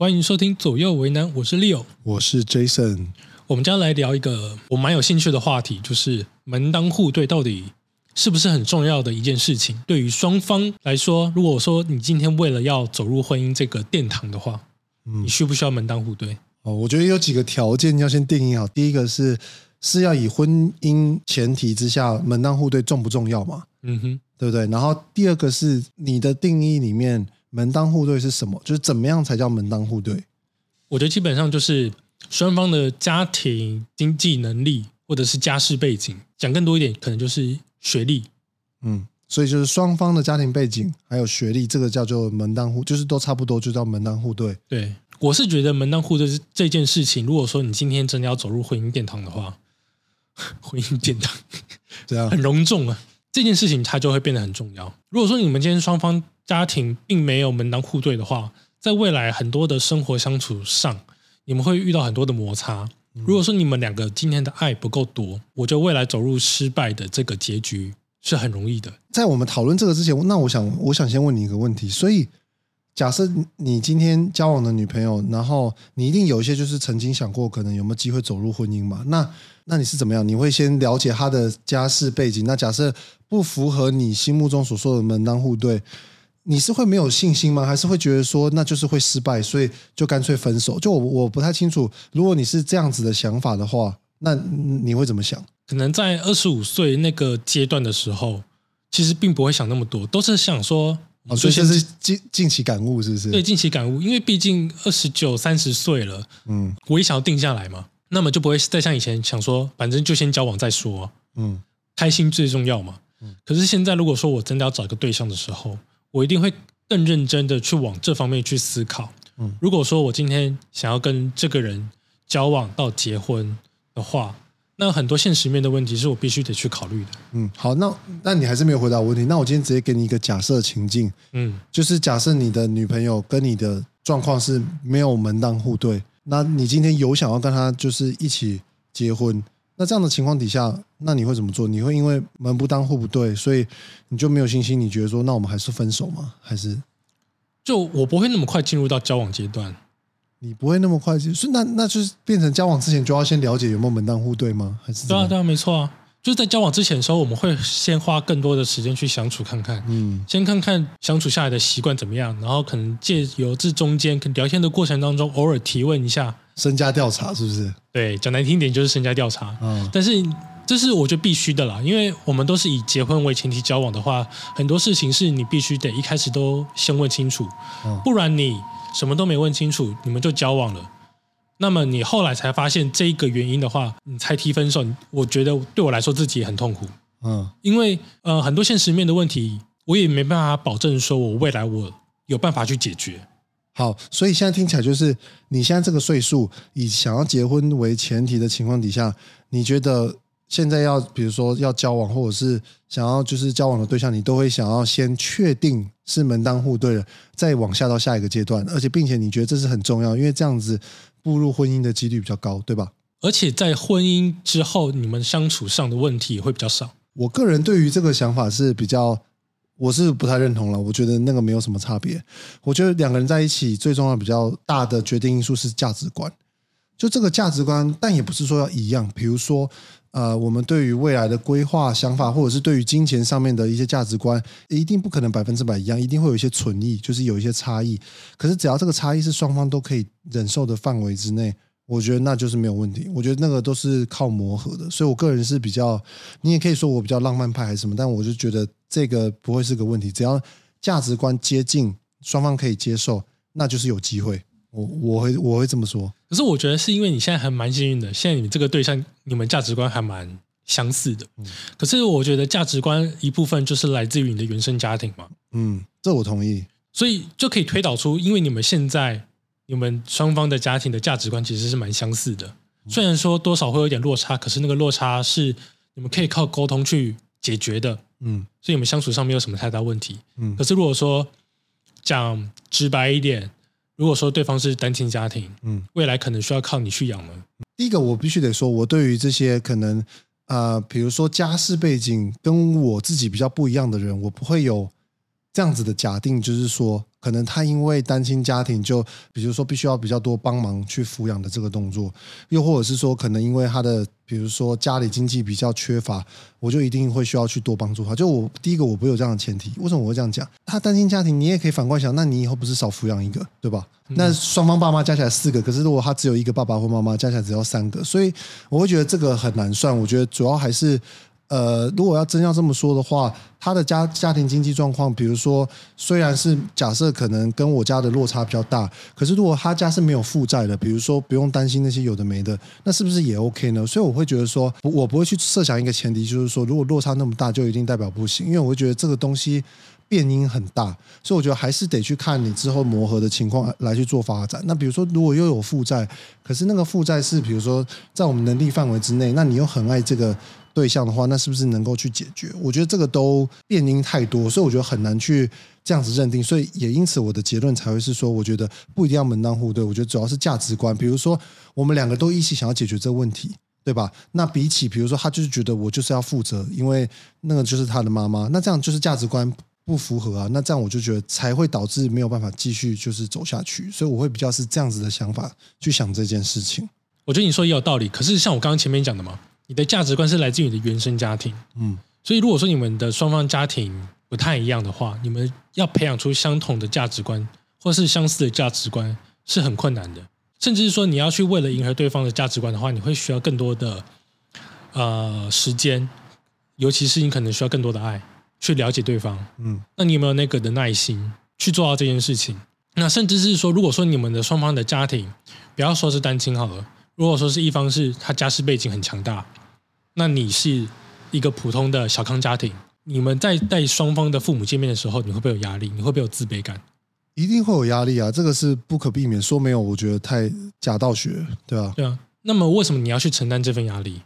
欢迎收听左右为难，我是 Leo，我是 Jason。我们将来聊一个我蛮有兴趣的话题，就是门当户对到底是不是很重要的一件事情？对于双方来说，如果说你今天为了要走入婚姻这个殿堂的话，嗯你需不需要门当户对？哦，我觉得有几个条件要先定义好。第一个是是要以婚姻前提之下门当户对重不重要嘛？嗯哼，对不对？然后第二个是你的定义里面门当户对是什么？就是怎么样才叫门当户对？我觉得基本上就是双方的家庭经济能力或者是家世背景，讲更多一点，可能就是学历。嗯，所以就是双方的家庭背景还有学历，这个叫做门当户，就是都差不多，就叫门当户对。对，我是觉得门当户对这件事情，如果说你今天真的要走入婚姻殿堂的话，婚姻殿堂 这样很隆重啊，这件事情它就会变得很重要。如果说你们今天双方家庭并没有门当户对的话，在未来很多的生活相处上，你们会遇到很多的摩擦。如果说你们两个今天的爱不够多，我觉得未来走入失败的这个结局是很容易的。在我们讨论这个之前，那我想，我想先问你一个问题。所以，假设你今天交往的女朋友，然后你一定有一些就是曾经想过，可能有没有机会走入婚姻嘛？那那你是怎么样？你会先了解她的家世背景？那假设不符合你心目中所说的门当户对，你是会没有信心吗？还是会觉得说那就是会失败，所以就干脆分手？就我我不太清楚，如果你是这样子的想法的话，那你会怎么想？可能在二十五岁那个阶段的时候，其实并不会想那么多，都是想说，哦，所以这是近近期感悟，是不是？对，近期感悟，因为毕竟二十九、三十岁了，嗯，我也想要定下来嘛，那么就不会再像以前想说，反正就先交往再说，嗯，开心最重要嘛。嗯，可是现在如果说我真的要找一个对象的时候，我一定会更认真的去往这方面去思考。嗯，如果说我今天想要跟这个人交往到结婚的话，那很多现实面的问题是我必须得去考虑的。嗯，好，那那你还是没有回答我问题。那我今天直接给你一个假设情境，嗯，就是假设你的女朋友跟你的状况是没有门当户对，那你今天有想要跟她就是一起结婚，那这样的情况底下，那你会怎么做？你会因为门不当户不对，所以你就没有信心？你觉得说，那我们还是分手吗？还是就我不会那么快进入到交往阶段？你不会那么快进是那那就是变成交往之前就要先了解有没有门当户对吗？还是对啊对啊没错啊，就是在交往之前的时候，我们会先花更多的时间去相处看看，嗯，先看看相处下来的习惯怎么样，然后可能借由这中间聊天的过程当中，偶尔提问一下，身家调查是不是？对，讲难听点就是身家调查，嗯，但是这是我觉得必须的啦，因为我们都是以结婚为前提交往的话，很多事情是你必须得一开始都先问清楚，不然你。什么都没问清楚，你们就交往了。那么你后来才发现这一个原因的话，你才提分手。我觉得对我来说自己也很痛苦。嗯，因为呃很多现实面的问题，我也没办法保证说我未来我有办法去解决。好，所以现在听起来就是你现在这个岁数，以想要结婚为前提的情况底下，你觉得？现在要比如说要交往，或者是想要就是交往的对象，你都会想要先确定是门当户对了，再往下到下一个阶段，而且并且你觉得这是很重要，因为这样子步入婚姻的几率比较高，对吧？而且在婚姻之后，你们相处上的问题也会比较少。我个人对于这个想法是比较，我是不太认同了。我觉得那个没有什么差别。我觉得两个人在一起最重要比较大的决定因素是价值观，就这个价值观，但也不是说要一样，比如说。呃，我们对于未来的规划想法，或者是对于金钱上面的一些价值观，一定不可能百分之百一样，一定会有一些存异，就是有一些差异。可是只要这个差异是双方都可以忍受的范围之内，我觉得那就是没有问题。我觉得那个都是靠磨合的，所以我个人是比较，你也可以说我比较浪漫派还是什么，但我就觉得这个不会是个问题，只要价值观接近，双方可以接受，那就是有机会。我我会我会这么说，可是我觉得是因为你现在还蛮幸运的，现在你们这个对象，你们价值观还蛮相似的。嗯，可是我觉得价值观一部分就是来自于你的原生家庭嘛。嗯，这我同意。所以就可以推导出，因为你们现在你们双方的家庭的价值观其实是蛮相似的，虽然说多少会有点落差，可是那个落差是你们可以靠沟通去解决的。嗯，所以你们相处上没有什么太大问题。嗯，可是如果说讲直白一点。如果说对方是单亲家庭，嗯，未来可能需要靠你去养吗。第一个，我必须得说，我对于这些可能，呃，比如说家世背景跟我自己比较不一样的人，我不会有这样子的假定，就是说，可能他因为单亲家庭，就比如说必须要比较多帮忙去抚养的这个动作，又或者是说，可能因为他的，比如说家里经济比较缺乏，我就一定会需要去多帮助他。就我第一个，我不会有这样的前提。为什么我会这样讲？他单亲家庭，你也可以反过来想，那你以后不是少抚养一个，对吧？那双方爸妈加起来四个，可是如果他只有一个爸爸或妈妈，加起来只要三个，所以我会觉得这个很难算。我觉得主要还是。呃，如果要真要这么说的话，他的家家庭经济状况，比如说，虽然是假设可能跟我家的落差比较大，可是如果他家是没有负债的，比如说不用担心那些有的没的，那是不是也 OK 呢？所以我会觉得说，我不会去设想一个前提，就是说，如果落差那么大，就一定代表不行，因为我会觉得这个东西变因很大，所以我觉得还是得去看你之后磨合的情况来去做发展。那比如说，如果又有负债，可是那个负债是比如说在我们能力范围之内，那你又很爱这个。对象的话，那是不是能够去解决？我觉得这个都变因太多，所以我觉得很难去这样子认定。所以也因此，我的结论才会是说，我觉得不一定要门当户对。我觉得主要是价值观。比如说，我们两个都一起想要解决这个问题，对吧？那比起比如说，他就是觉得我就是要负责，因为那个就是他的妈妈，那这样就是价值观不符合啊。那这样我就觉得才会导致没有办法继续就是走下去。所以我会比较是这样子的想法去想这件事情。我觉得你说也有道理。可是像我刚刚前面讲的嘛。你的价值观是来自于你的原生家庭，嗯，所以如果说你们的双方家庭不太一样的话，你们要培养出相同的价值观或是相似的价值观是很困难的，甚至是说你要去为了迎合对方的价值观的话，你会需要更多的呃时间，尤其是你可能需要更多的爱去了解对方，嗯，那你有没有那个的耐心去做到这件事情？那甚至是说，如果说你们的双方的家庭，不要说是单亲好了，如果说是一方是他家世背景很强大。那你是一个普通的小康家庭，你们在带双方的父母见面的时候，你会不会有压力？你会不会有自卑感？一定会有压力啊，这个是不可避免。说没有，我觉得太假道学，对吧？对啊。那么为什么你要去承担这份压力？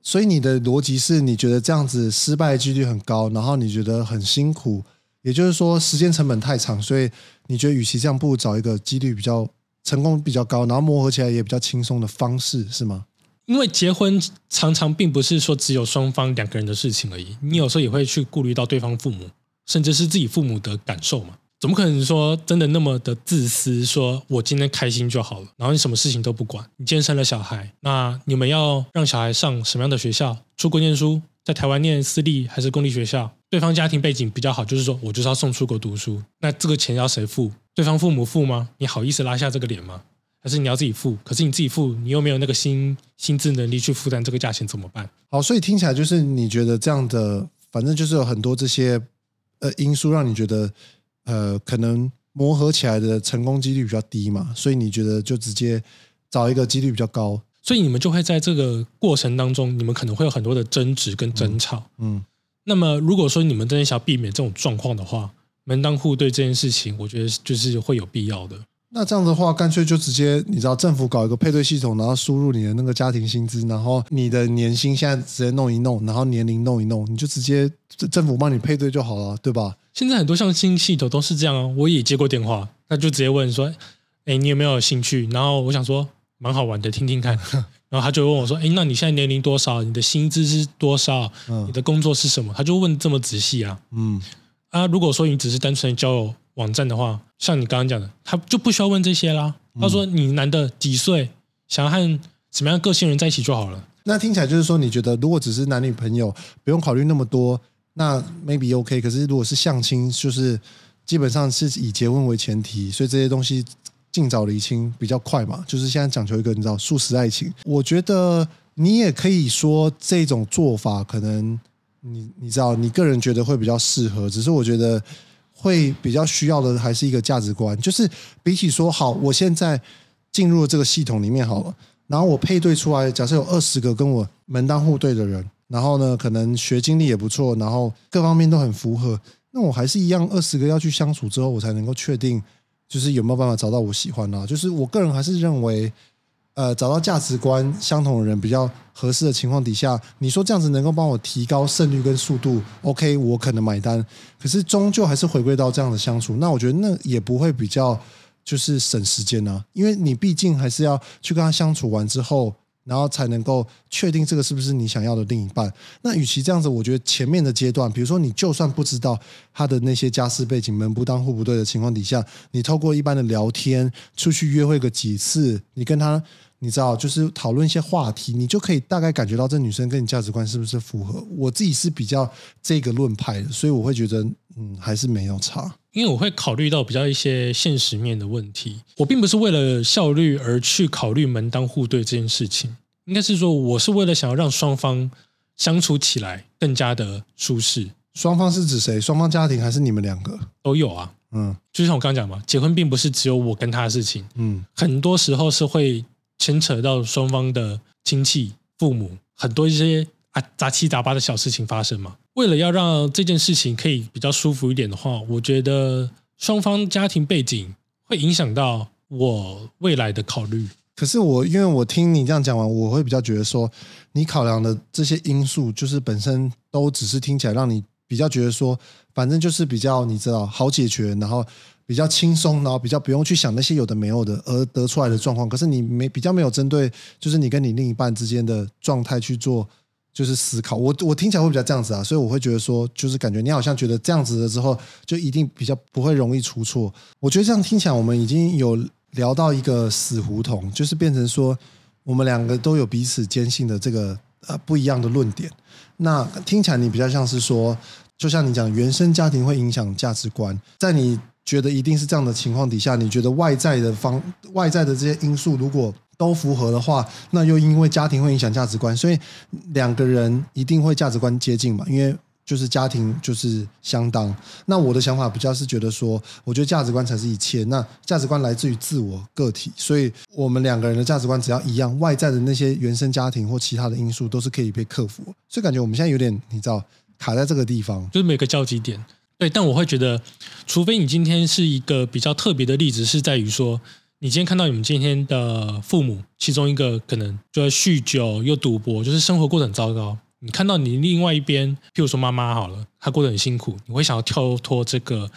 所以你的逻辑是你觉得这样子失败几率很高，然后你觉得很辛苦，也就是说时间成本太长，所以你觉得与其这样，不如找一个几率比较成功比较高，然后磨合起来也比较轻松的方式，是吗？因为结婚常常并不是说只有双方两个人的事情而已，你有时候也会去顾虑到对方父母，甚至是自己父母的感受嘛。怎么可能说真的那么的自私？说我今天开心就好了，然后你什么事情都不管。你今天生了小孩，那你们要让小孩上什么样的学校？出国念书，在台湾念私立还是公立学校？对方家庭背景比较好，就是说我就是要送出国读书，那这个钱要谁付？对方父母付吗？你好意思拉下这个脸吗？还是你要自己付？可是你自己付，你又没有那个心心智能力去负担这个价钱，怎么办？好，所以听起来就是你觉得这样的，反正就是有很多这些呃因素，让你觉得呃可能磨合起来的成功几率比较低嘛，所以你觉得就直接找一个几率比较高，所以你们就会在这个过程当中，你们可能会有很多的争执跟争吵。嗯，那么如果说你们真的想要避免这种状况的话，门当户对这件事情，我觉得就是会有必要的。那这样的话，干脆就直接，你知道，政府搞一个配对系统，然后输入你的那个家庭薪资，然后你的年薪现在直接弄一弄，然后年龄弄一弄，你就直接政府帮你配对就好了，对吧？现在很多像新系统都是这样啊，我也接过电话，那就直接问说，哎，你有没有兴趣？然后我想说，蛮好玩的，听听看。然后他就问我说，哎，那你现在年龄多少？你的薪资是多少？你的工作是什么？他就问这么仔细啊。嗯。啊，如果说你只是单纯交友网站的话，像你刚刚讲的，他就不需要问这些啦。他说你男的几岁，想要和什么样个性人在一起就好了。那听起来就是说，你觉得如果只是男女朋友，不用考虑那么多，那 maybe OK。可是如果是相亲，就是基本上是以结婚为前提，所以这些东西尽早厘清比较快嘛。就是现在讲求一个你知道速食爱情，我觉得你也可以说这种做法可能。你你知道，你个人觉得会比较适合，只是我觉得会比较需要的还是一个价值观。就是比起说好，我现在进入这个系统里面好了，然后我配对出来，假设有二十个跟我门当户对的人，然后呢，可能学经历也不错，然后各方面都很符合，那我还是一样二十个要去相处之后，我才能够确定，就是有没有办法找到我喜欢的。就是我个人还是认为。呃，找到价值观相同的人比较合适的情况底下，你说这样子能够帮我提高胜率跟速度，OK，我可能买单。可是终究还是回归到这样的相处，那我觉得那也不会比较就是省时间呢，因为你毕竟还是要去跟他相处完之后，然后才能够确定这个是不是你想要的另一半。那与其这样子，我觉得前面的阶段，比如说你就算不知道他的那些家世背景，门不当户不对的情况底下，你透过一般的聊天，出去约会个几次，你跟他。你知道，就是讨论一些话题，你就可以大概感觉到这女生跟你价值观是不是符合。我自己是比较这个论派的，所以我会觉得，嗯，还是没有差。因为我会考虑到比较一些现实面的问题，我并不是为了效率而去考虑门当户对这件事情，应该是说我是为了想要让双方相处起来更加的舒适。双方是指谁？双方家庭还是你们两个都有啊？嗯，就像我刚刚讲嘛，结婚并不是只有我跟他的事情，嗯，很多时候是会。牵扯到双方的亲戚、父母，很多一些啊杂七杂八的小事情发生嘛。为了要让这件事情可以比较舒服一点的话，我觉得双方家庭背景会影响到我未来的考虑。可是我因为我听你这样讲完，我会比较觉得说，你考量的这些因素，就是本身都只是听起来让你比较觉得说，反正就是比较你知道好解决，然后。比较轻松，然后比较不用去想那些有的没有的而得出来的状况。可是你没比较没有针对，就是你跟你另一半之间的状态去做，就是思考。我我听起来会比较这样子啊，所以我会觉得说，就是感觉你好像觉得这样子了之后，就一定比较不会容易出错。我觉得这样听起来，我们已经有聊到一个死胡同，就是变成说，我们两个都有彼此坚信的这个呃不一样的论点。那听起来你比较像是说，就像你讲，原生家庭会影响价值观，在你。觉得一定是这样的情况底下，你觉得外在的方外在的这些因素如果都符合的话，那又因为家庭会影响价值观，所以两个人一定会价值观接近嘛？因为就是家庭就是相当。那我的想法比较是觉得说，我觉得价值观才是一切。那价值观来自于自我个体，所以我们两个人的价值观只要一样，外在的那些原生家庭或其他的因素都是可以被克服。所以感觉我们现在有点你知道卡在这个地方，就是每个交集点。对，但我会觉得，除非你今天是一个比较特别的例子，是在于说，你今天看到你们今天的父母，其中一个可能就在酗酒又赌博，就是生活过得很糟糕。你看到你另外一边，譬如说妈妈好了，她过得很辛苦，你会想要跳脱这个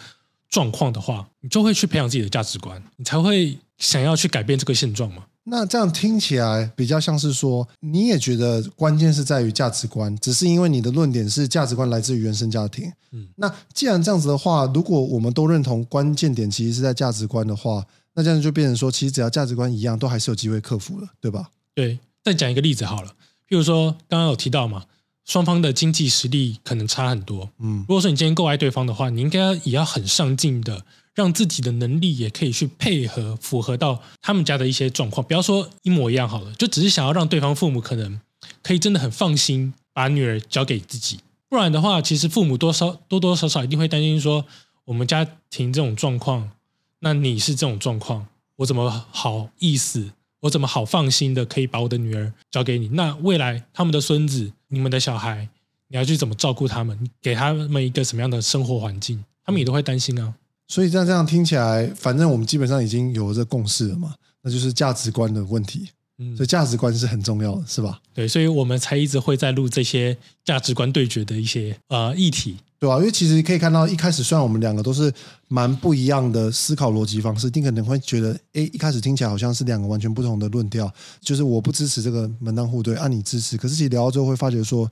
状况的话，你就会去培养自己的价值观，你才会想要去改变这个现状嘛。那这样听起来比较像是说，你也觉得关键是在于价值观，只是因为你的论点是价值观来自于原生家庭。嗯，那既然这样子的话，如果我们都认同关键点其实是在价值观的话，那这样就变成说，其实只要价值观一样，都还是有机会克服了，对吧？对，再讲一个例子好了，譬如说刚刚有提到嘛，双方的经济实力可能差很多。嗯，如果说你今天够爱对方的话，你应该也要很上进的。让自己的能力也可以去配合，符合到他们家的一些状况。不要说一模一样好了，就只是想要让对方父母可能可以真的很放心把女儿交给自己。不然的话，其实父母多少多多少少一定会担心说，我们家庭这种状况，那你是这种状况，我怎么好意思，我怎么好放心的可以把我的女儿交给你？那未来他们的孙子，你们的小孩，你要去怎么照顾他们？给他们一个什么样的生活环境？他们也都会担心啊。所以这样这样听起来，反正我们基本上已经有这共识了嘛，那就是价值观的问题。嗯，所以价值观是很重要的，是吧？对，所以我们才一直会在录这些价值观对决的一些呃议题，对吧？因为其实可以看到，一开始虽然我们两个都是蛮不一样的思考逻辑方式，你可能会觉得，哎，一开始听起来好像是两个完全不同的论调，就是我不支持这个门当户对，按你支持。可是其实聊到最后会发觉说，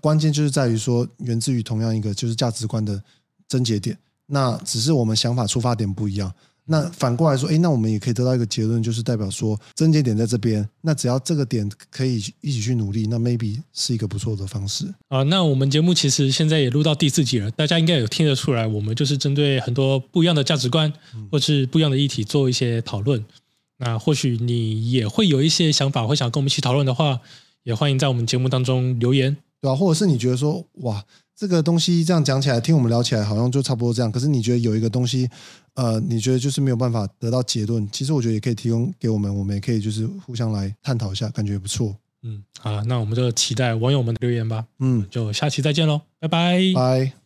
关键就是在于说，源自于同样一个就是价值观的症结点。那只是我们想法出发点不一样。那反过来说，哎，那我们也可以得到一个结论，就是代表说症结点在这边。那只要这个点可以一起去努力，那 maybe 是一个不错的方式啊。那我们节目其实现在也录到第四集了，大家应该有听得出来，我们就是针对很多不一样的价值观或是不一样的议题做一些讨论。那或许你也会有一些想法，会想跟我们一起讨论的话，也欢迎在我们节目当中留言，对吧？或者是你觉得说，哇。这个东西这样讲起来，听我们聊起来好像就差不多这样。可是你觉得有一个东西，呃，你觉得就是没有办法得到结论？其实我觉得也可以提供给我们，我们也可以就是互相来探讨一下，感觉不错。嗯，好，那我们就期待网友们的留言吧。嗯，就下期再见喽，拜拜，拜。